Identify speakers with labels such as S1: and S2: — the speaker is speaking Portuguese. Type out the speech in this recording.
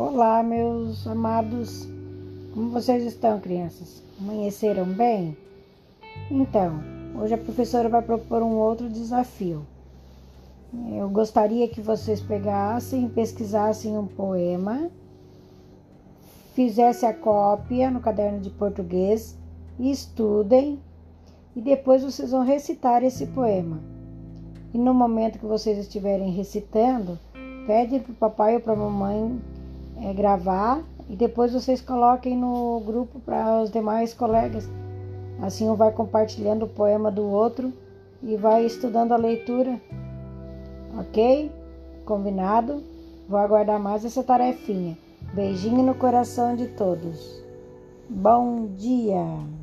S1: Olá, meus amados. Como vocês estão, crianças? Amanheceram bem? Então, hoje a professora vai propor um outro desafio. Eu gostaria que vocês pegassem pesquisassem um poema, fizessem a cópia no caderno de português estudem, e depois vocês vão recitar esse poema. E no momento que vocês estiverem recitando, pede para o papai ou para a mamãe é, gravar e depois vocês coloquem no grupo para os demais colegas. Assim um vai compartilhando o poema do outro e vai estudando a leitura. Ok? Combinado? Vou aguardar mais essa tarefinha. Beijinho no coração de todos. Bom dia!